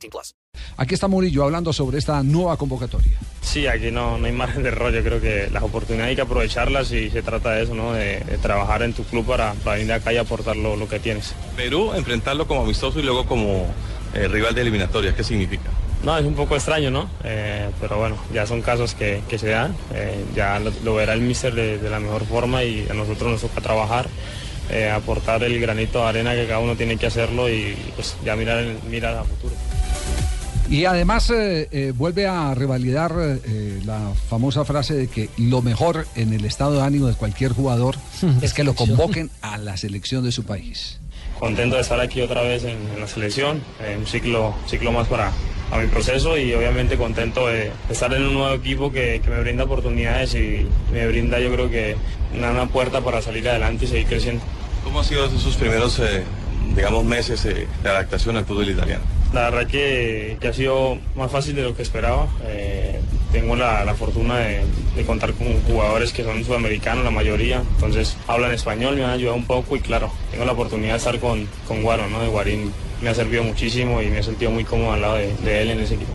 18 plus. Aquí está Murillo hablando sobre esta nueva convocatoria. Sí, aquí no, no hay margen de error. Yo creo que las oportunidades hay que aprovecharlas y se trata de eso, ¿no? De, de trabajar en tu club para, para venir acá y aportar lo, lo que tienes. Perú, enfrentarlo como amistoso y luego como eh, rival de eliminatorias. ¿Qué significa? No, es un poco extraño, ¿no? Eh, pero bueno, ya son casos que, que se dan. Eh, ya lo, lo, verá el míster de, de, la mejor forma y a nosotros nos toca trabajar, eh, aportar el granito de arena que cada uno tiene que hacerlo y pues ya mirar, mirar a futuro. Y además eh, eh, vuelve a revalidar eh, la famosa frase de que lo mejor en el estado de ánimo de cualquier jugador es que lo convoquen a la selección de su país. Contento de estar aquí otra vez en, en la selección, un ciclo, ciclo más para, a mi proceso y obviamente contento de estar en un nuevo equipo que, que me brinda oportunidades y me brinda yo creo que una, una, puerta para salir adelante y seguir creciendo. ¿Cómo han sido esos primeros, eh, digamos, meses eh, de adaptación al fútbol italiano? La verdad que, ha sido más fácil de lo que esperaba. Eh, tengo la, fortuna de, contar con jugadores que son sudamericanos, la mayoría. Entonces hablan español, me han ayudado un poco y claro, tengo la oportunidad de estar con, con Guaro, ¿no? De Guarín me ha servido muchísimo y me he sentido muy cómodo al lado de él en ese equipo.